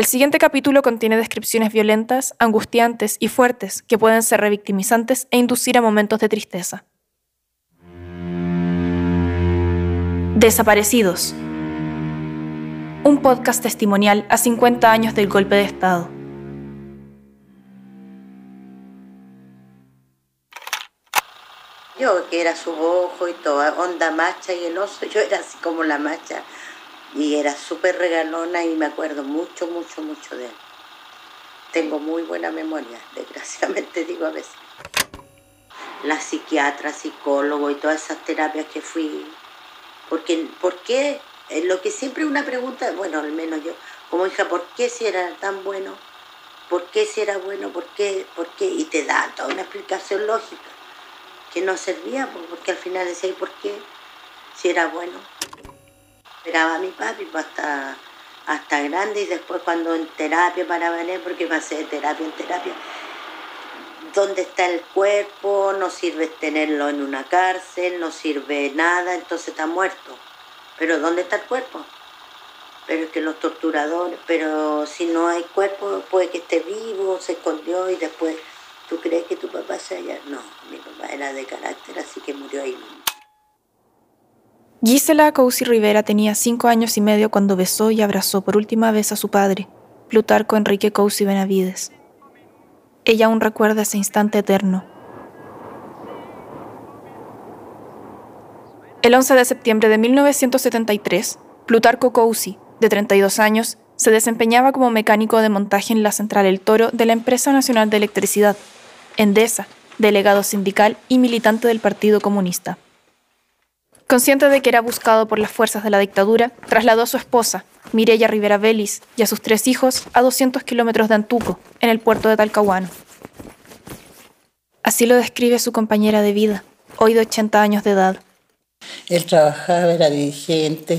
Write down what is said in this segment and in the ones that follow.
El siguiente capítulo contiene descripciones violentas, angustiantes y fuertes que pueden ser revictimizantes e inducir a momentos de tristeza. Desaparecidos. Un podcast testimonial a 50 años del golpe de Estado. Yo, que era su ojo y toda, onda macha y el oso, yo era así como la macha y era súper regalona y me acuerdo mucho, mucho, mucho de él. Tengo muy buena memoria, desgraciadamente digo a veces. La psiquiatra, psicólogo y todas esas terapias que fui, porque, ¿por qué? Eh, lo que siempre una pregunta, bueno, al menos yo, como hija, ¿por qué si era tan bueno? ¿Por qué si era bueno? ¿Por qué? ¿Por qué? Y te da toda una explicación lógica que no servía, porque al final decía, ¿y por qué? Si era bueno. Esperaba a mi papi pues, hasta, hasta grande y después cuando en terapia para valer, porque pasé de terapia en terapia, ¿dónde está el cuerpo? No sirve tenerlo en una cárcel, no sirve nada, entonces está muerto. Pero ¿dónde está el cuerpo? Pero es que los torturadores, pero si no hay cuerpo, puede que esté vivo, se escondió y después ¿Tú crees que tu papá se haya...? No, mi papá era de carácter, así que murió ahí Gisela Cousi Rivera tenía cinco años y medio cuando besó y abrazó por última vez a su padre, Plutarco Enrique Cousi Benavides. Ella aún recuerda ese instante eterno. El 11 de septiembre de 1973, Plutarco Cousi, de 32 años, se desempeñaba como mecánico de montaje en la central El Toro de la Empresa Nacional de Electricidad, Endesa, delegado sindical y militante del Partido Comunista. Consciente de que era buscado por las fuerzas de la dictadura, trasladó a su esposa, Mireya Rivera Vélez, y a sus tres hijos a 200 kilómetros de Antuco, en el puerto de Talcahuano. Así lo describe su compañera de vida, hoy de 80 años de edad. Él trabajaba, era dirigente,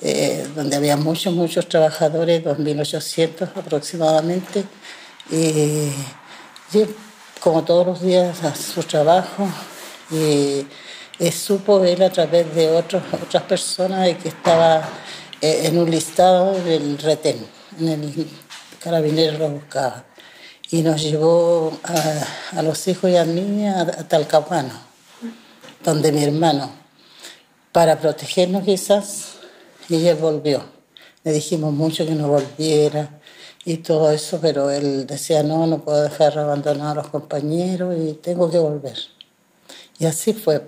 eh, donde había muchos, muchos trabajadores, 2.800 aproximadamente. y como todos los días a su trabajo y, supo él a través de otros, otras personas que estaba eh, en un listado del retén, en el carabinero lo buscaba. Y nos llevó a, los hijos y a mí a, a Talcahuano, donde mi hermano, para protegernos quizás, y él volvió. Le dijimos mucho que no volviera, y todo eso, pero él decía, no, no puedo dejar abandonar a los compañeros y tengo que volver. Y así fue.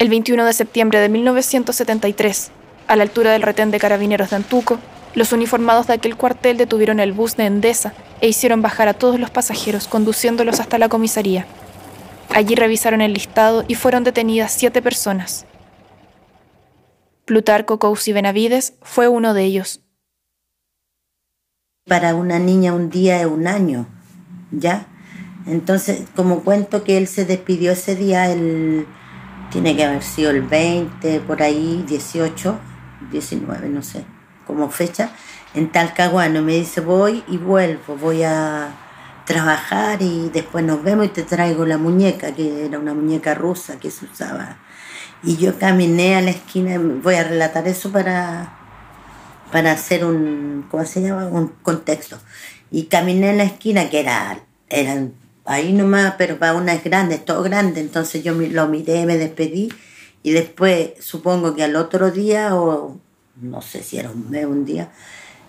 El 21 de septiembre de 1973, a la altura del retén de carabineros de Antuco, los uniformados de aquel cuartel detuvieron el bus de Endesa e hicieron bajar a todos los pasajeros conduciéndolos hasta la comisaría. Allí revisaron el listado y fueron detenidas siete personas. Plutarco Cousi Benavides fue uno de ellos. Para una niña un día es un año, ¿ya? Entonces, como cuento que él se despidió ese día, él tiene que haber sido el 20, por ahí, 18, 19, no sé, como fecha, en Talcahuano. Me dice, voy y vuelvo, voy a trabajar y después nos vemos y te traigo la muñeca, que era una muñeca rusa que se usaba. Y yo caminé a la esquina, voy a relatar eso para, para hacer un, ¿cómo se llama? Un contexto. Y caminé en la esquina, que era, eran ahí nomás, pero para una es grande, es todo grande. Entonces yo lo miré, me despedí y después, supongo que al otro día, o no sé si era un mes, un día,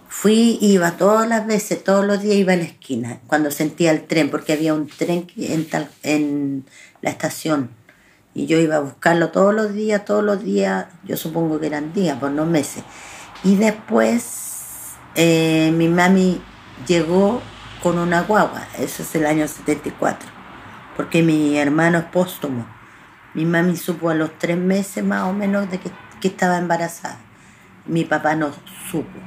fui, iba todas las veces, todos los días iba a la esquina, cuando sentía el tren, porque había un tren en, tal, en la estación. Y yo iba a buscarlo todos los días, todos los días, yo supongo que eran días, por no meses. Y después eh, mi mami llegó con una guagua, eso es el año 74, porque mi hermano es póstumo. Mi mami supo a los tres meses más o menos de que, que estaba embarazada. Mi papá no supo.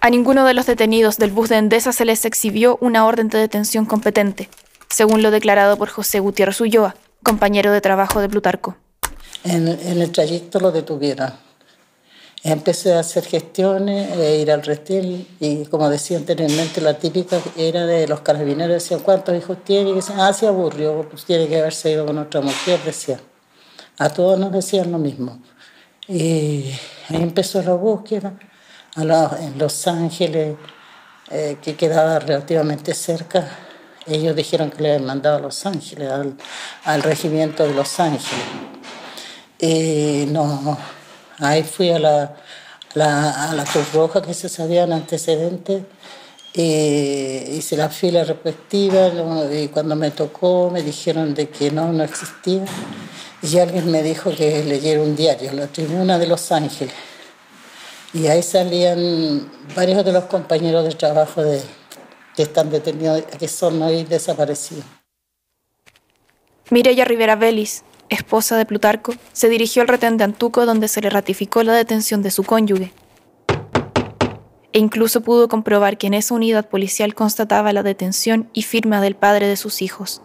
A ninguno de los detenidos del bus de Endesa se les exhibió una orden de detención competente, según lo declarado por José Gutiérrez Ulloa, compañero de trabajo de Plutarco. En, en el trayecto lo detuvieron Empecé a hacer gestiones, e ir al restil y como decía anteriormente, la típica era de los carabineros, decían, ¿cuántos hijos tiene? Y decían, ah, se aburrió, pues tiene que haberse ido con otra mujer, decían. A todos nos decían lo mismo. Y ahí empezó la búsqueda en Los Ángeles, eh, que quedaba relativamente cerca. Ellos dijeron que le habían mandado a Los Ángeles, al, regimiento de Los Ángeles. Y no, ahí fui a la, a la Cruz Roja que se sabían antecedentes eh, hice la fila respectiva y cuando me tocó me dijeron de que no, no existía. Y alguien me dijo que leyera un diario, La Tribuna de Los Ángeles. Y ahí salían varios de los compañeros de trabajo de, que están detenidos, que son hoy desaparecidos. Mireya Rivera Vélez, esposa de Plutarco, se dirigió al retén de Antuco donde se le ratificó la detención de su cónyuge, e incluso pudo comprobar que en esa unidad policial constataba la detención y firma del padre de sus hijos.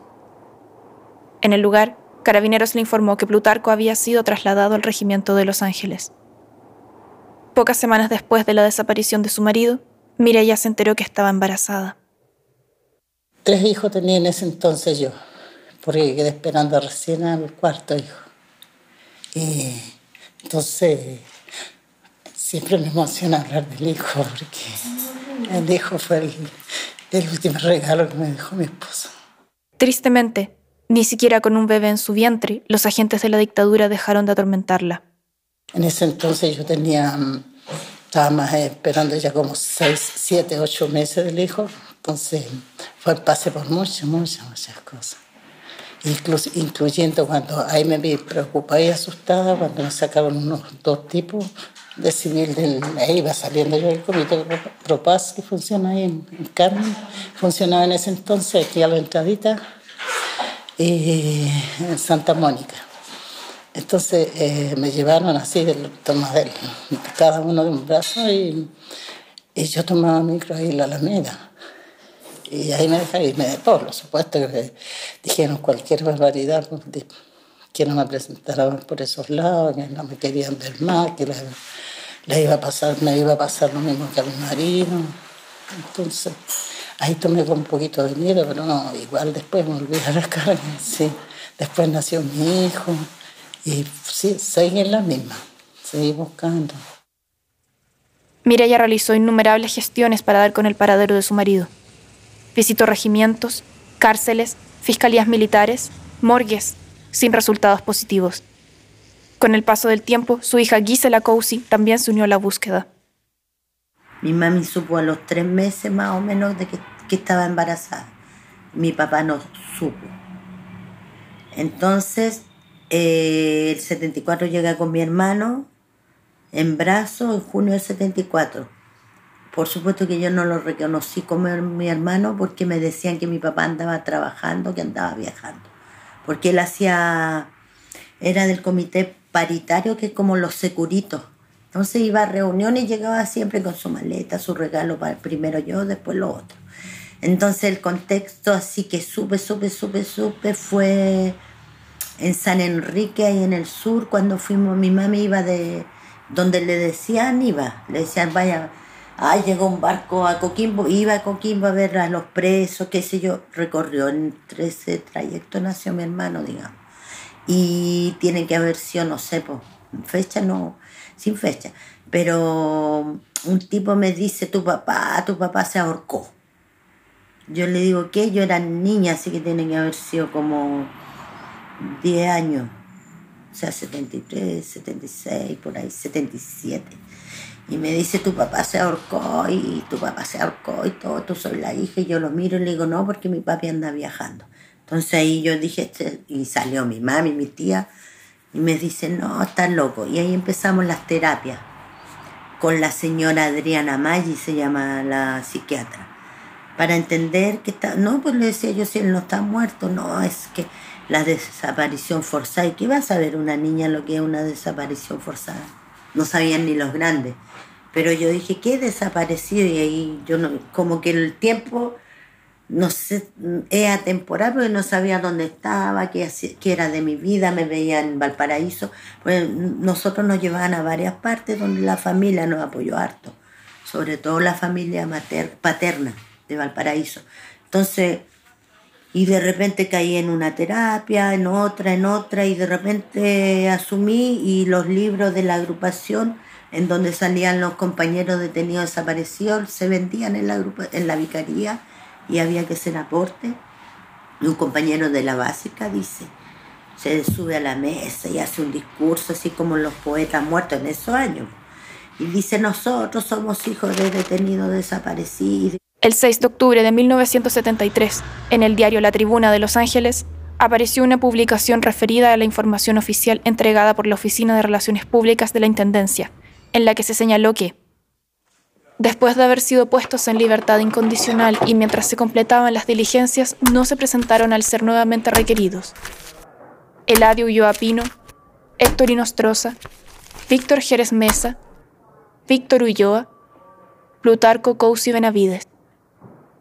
En el lugar, Carabineros le informó que Plutarco había sido trasladado al regimiento de Los Ángeles. Pocas semanas después de la desaparición de su marido, Mireya se enteró que estaba embarazada. Tres hijos tenía en ese entonces yo, porque quedé esperando recién al cuarto hijo. Y entonces Siempre me emociona hablar del hijo, porque el hijo fue el, último regalo que me dejó mi esposo. Tristemente, ni siquiera con un bebé en su vientre, los agentes de la dictadura dejaron de atormentarla. En ese entonces yo tenía, mm, estaba más esperando ya como seis, siete, ocho meses del hijo, entonces fue pasé por muchas, muchas, muchas cosas. Incluso, incluyendo cuando ahí me vi preocupada y asustada, cuando me sacaron unos dos tipos de civil del, ahí iba saliendo yo el comité Propaz que funciona ahí en, Carmen, funcionaba en ese entonces aquí a la entradita y en Santa Mónica. Entonces eh, me llevaron así, del, del, cada uno de un brazo y, y yo tomaba micro ahí en la Alameda. Y ahí me dejaron, y me, por supuesto que dijeron cualquier barbaridad, que no me presentaran por esos lados, que no me querían ver más, que iba a pasar, me iba a pasar lo mismo que a mi marido. Entonces, ahí tomé con un poquito de miedo, pero no, igual después me olvidé a la carne, sí. Después nació mi hijo y sí, seguí en la misma, seguí buscando. Mireya realizó innumerables gestiones para dar con el paradero de su marido. Visitó regimientos, cárceles, fiscalías militares, morgues, sin resultados positivos. Con el paso del tiempo, su hija Gisela Cousi también se unió a la búsqueda. Mi mami supo a los tres meses más o menos de que, estaba embarazada. Mi papá no supo. Entonces, eh, el 74 llega con mi hermano en brazo en junio del 74. Por supuesto que yo no lo reconocí como mi hermano porque me decían que mi papá andaba trabajando, que andaba viajando. Porque él hacía, era del comité paritario que es como los securitos. Entonces iba a reuniones y llegaba siempre con su maleta, su regalo, para primero yo, después lo otro. Entonces el contexto así que supe, supe, supe, supe fue en San Enrique, ahí en el sur, cuando fuimos, mi mami iba de donde le decían, iba, le decían, vaya, ay, llegó un barco a Coquimbo, iba a Coquimbo a ver a los presos, qué sé yo, recorrió entre ese trayecto nació mi hermano, digamos y tiene que haber sido, no sé, pues, fecha no, sin fecha. Pero un tipo me dice, tu papá, tu papá se ahorcó. Yo le digo que yo era niña, así que tiene que haber sido como 10 años. O sea, 73, 76, por ahí, 77. Y me dice, tu papá se ahorcó y tu papá se ahorcó y todo, tú soy la hija. Y yo lo miro y le digo, no, porque mi papi anda viajando. Entonces ahí yo dije, este", y salió mi mami, mi tía, y me dice, no, estás loco. Y ahí empezamos las terapias con la señora Adriana Maggi, se llama la psiquiatra, para entender que está, no, pues le decía yo, si él no está muerto, no, es que la desaparición forzada, ¿y qué va a saber una niña lo que es una desaparición forzada? No sabían ni los grandes. Pero yo dije, ¿qué desaparecido? Y ahí yo no, como que el tiempo no sé, es atemporal porque no sabía dónde estaba, qué, era de mi vida, me veía en Valparaíso. Pues nosotros nos llevaban a varias partes donde la familia nos apoyó harto, sobre todo la familia paterna de Valparaíso. Entonces, y de repente caí en una terapia, en otra, en otra, y de repente asumí y los libros de la agrupación en donde salían los compañeros detenidos desaparecidos, se vendían en la, en la vicaría y había que hacer aporte. un compañero de la básica dice, se sube a la mesa y hace un discurso así como los poetas muertos en esos años. Y dice, nosotros somos hijos de detenidos desaparecidos. El 6 de octubre de 1973, en el diario La Tribuna de Los Ángeles, apareció una publicación referida a la información oficial entregada por la Oficina de Relaciones Públicas de la Intendencia, en la que se señaló que, después de haber sido puestos en libertad incondicional y mientras se completaban las diligencias, no se presentaron al ser nuevamente requeridos. Eladio Ulloa Pino, Héctor Inostroza, Víctor Jerez Mesa, Víctor Ulloa, Plutarco Cousi Benavides.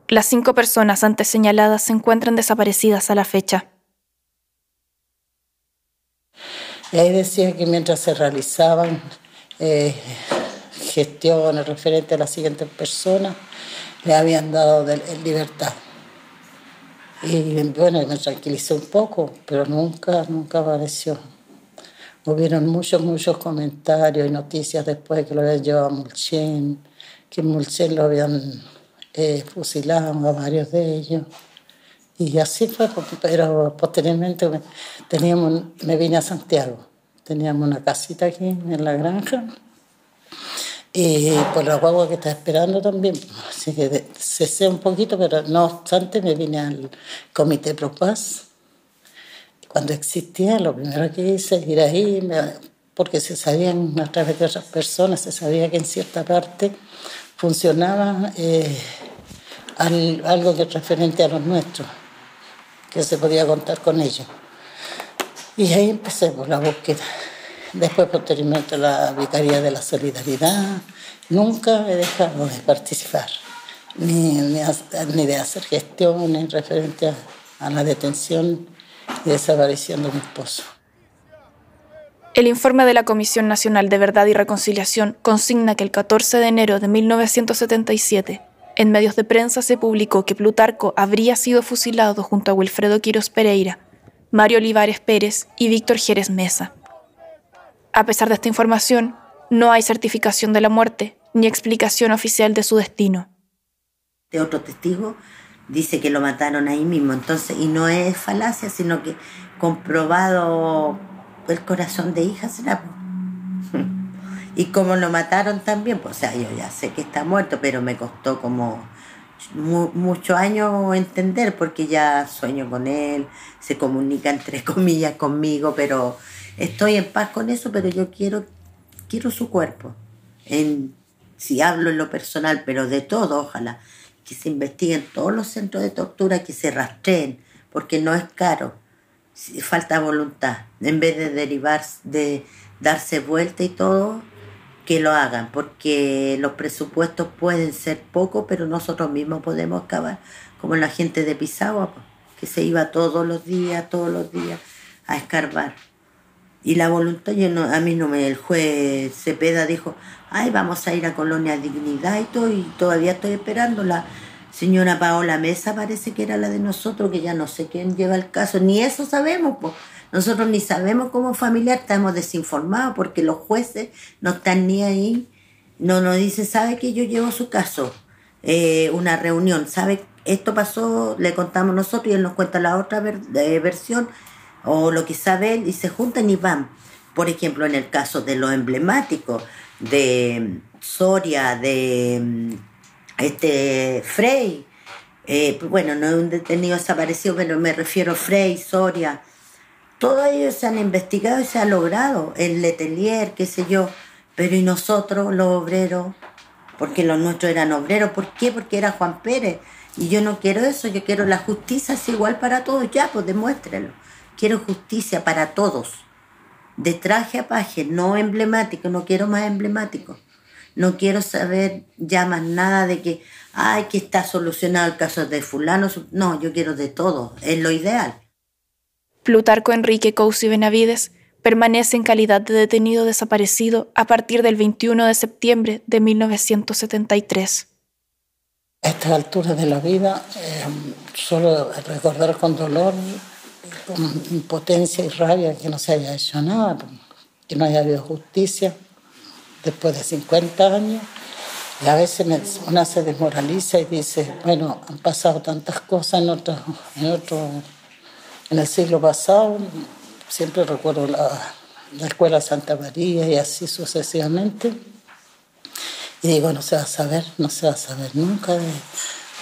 Las cinco personas antes señaladas se encuentran desaparecidas a la fecha. Y ahí decía que mientras se realizaban eh, gestiones referentes a las siguientes personas, le habían dado de, libertad. Y bueno, me tranquilicé un poco, pero nunca, nunca apareció. Hubieron muchos, muchos comentarios y noticias después que lo habían llevado a Mulchen, que Mulchen lo habían eh, fusilado a varios de ellos. Y así fue, pero posteriormente teníamos, me vine a Santiago. Teníamos una casita aquí en la granja. Y por la guagua que estaba esperando también. Así que cesé un poquito, pero no obstante me vine al Comité Pro Paz. Cuando existía, lo primero que hice es ir ahí, porque se sabían a través de otras personas, se sabía que en cierta parte funcionaba eh, algo que es referente a los nuestros que se podía contar con ellos. Y ahí empecé por la búsqueda. Después, posteriormente, la Vicaría de la Solidaridad. Nunca he dejado de participar, ni, ni, de hacer gestiones referente a, a la detención y desaparición de mi esposo. El informe de la Comisión Nacional de Verdad y Reconciliación consigna que el 14 de enero de 1977 en medios de prensa se publicó que Plutarco habría sido fusilado junto a Wilfredo Quiros Pereira, Mario Olivares Pérez y Víctor Jerez Mesa. A pesar de esta información, no hay certificación de la muerte ni explicación oficial de su destino. De otro testigo dice que lo mataron ahí mismo, entonces, y no es falacia, sino que comprobado el corazón de hija será. Y como lo mataron también, pues, o sea, yo ya sé que está muerto, pero me costó como muchos años entender porque ya sueño con él, se comunica entre comillas conmigo, pero estoy en paz con eso, pero yo quiero, quiero su cuerpo. Si hablo en lo personal, pero de todo, ojalá, que se investiguen todos los centros de tortura, que se rastreen, porque no es caro, falta voluntad. En vez de derivar, de darse vuelta y todo, que lo hagan, porque los presupuestos pueden ser pocos, pero nosotros mismos podemos acabar, como la gente de Pisagua, que se iba todos los días, todos los días a escarbar. Y la voluntad, yo no, a mí no me, el juez Cepeda dijo, ay, vamos a ir a Colonia Dignidad y todo, y todavía estoy esperando. La señora Paola Mesa parece que era la de nosotros, que ya no sé quién lleva el caso, ni eso sabemos, pues nosotros ni sabemos como familiar, estamos desinformados porque los jueces no están ni ahí. No nos dice, sabe que yo llevo su caso, eh, una reunión, sabe, esto pasó, le contamos nosotros y él nos cuenta la otra versión o lo que sabe él y se juntan y van. Por ejemplo, en el caso de lo emblemático de Soria, de este Frey, eh, bueno, no es un detenido desaparecido, pero me refiero a Frey, Soria, todos ellos se han investigado y se ha logrado, el letelier, qué sé yo, pero y nosotros, los obreros, porque los nuestros eran obreros, ¿por qué? Porque era Juan Pérez. Y yo no quiero eso, yo quiero la justicia es igual para todos, ya, pues demuéstrenlo. Quiero justicia para todos, de traje a paje, no emblemático, no quiero más emblemático. No quiero saber ya más nada de que, ay, que está solucionado el caso de fulano. No, yo quiero de todo, es lo ideal. Plutarco Enrique Cousi Benavides permanece en calidad de detenido desaparecido a partir del 21 de septiembre de 1973. A estas alturas de la vida, eh, solo recordar con dolor, con impotencia y rabia que no se haya hecho nada, que no haya habido justicia después de 50 años. Y a veces una se desmoraliza y dice, bueno, han pasado tantas cosas en otro, en otro, en el siglo pasado. Siempre recuerdo la, la Escuela Santa María y así sucesivamente. Y digo, no se va a saber, no se va a saber nunca de,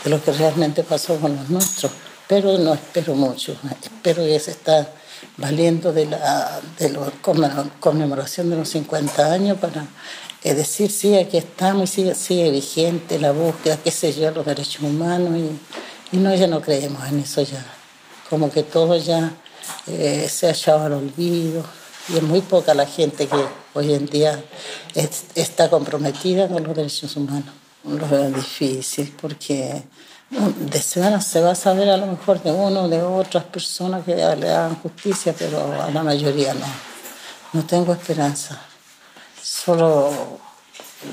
de lo que realmente pasó con los nuestros. Pero no espero mucho, espero que se está valiendo de la, de la conmemoración de los 50 años para es decir, sí, aquí estamos y sigue, sigue vigente la búsqueda, qué sé yo, los derechos humanos y, no, ya no creemos en eso ya. Como que todo ya eh, se ha echado al olvido y es muy poca la gente que hoy en día está comprometida con los derechos humanos. Lo veo difícil porque de semana se va a saber a lo mejor de uno o de otras personas que le hagan justicia, pero a la mayoría no. No tengo esperanza solo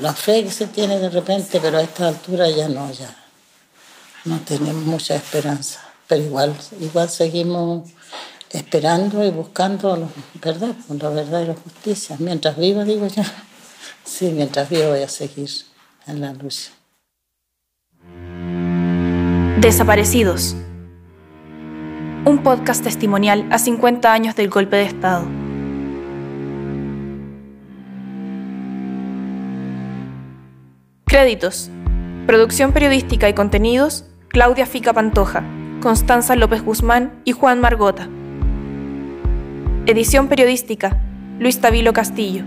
la fe que se tiene de repente, pero a esta altura ya no, ya no tenemos mucha esperanza. Pero igual, igual seguimos esperando y buscando la verdad, la verdad y la justicia. Mientras viva, digo yo, sí, mientras viva voy a seguir en la luz. Desaparecidos. Un podcast testimonial a 50 años del golpe de Estado. Créditos. Producción periodística y contenidos, Claudia Fica Pantoja, Constanza López Guzmán y Juan Margota. Edición periodística, Luis Tavilo Castillo.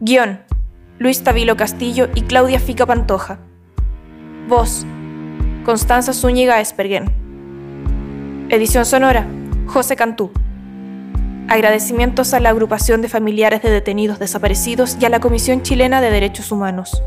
Guión, Luis Tavilo Castillo y Claudia Fica Pantoja. Voz, Constanza Zúñiga Espergen. Edición sonora, José Cantú. Agradecimientos a la agrupación de familiares de detenidos desaparecidos y a la Comisión Chilena de Derechos Humanos.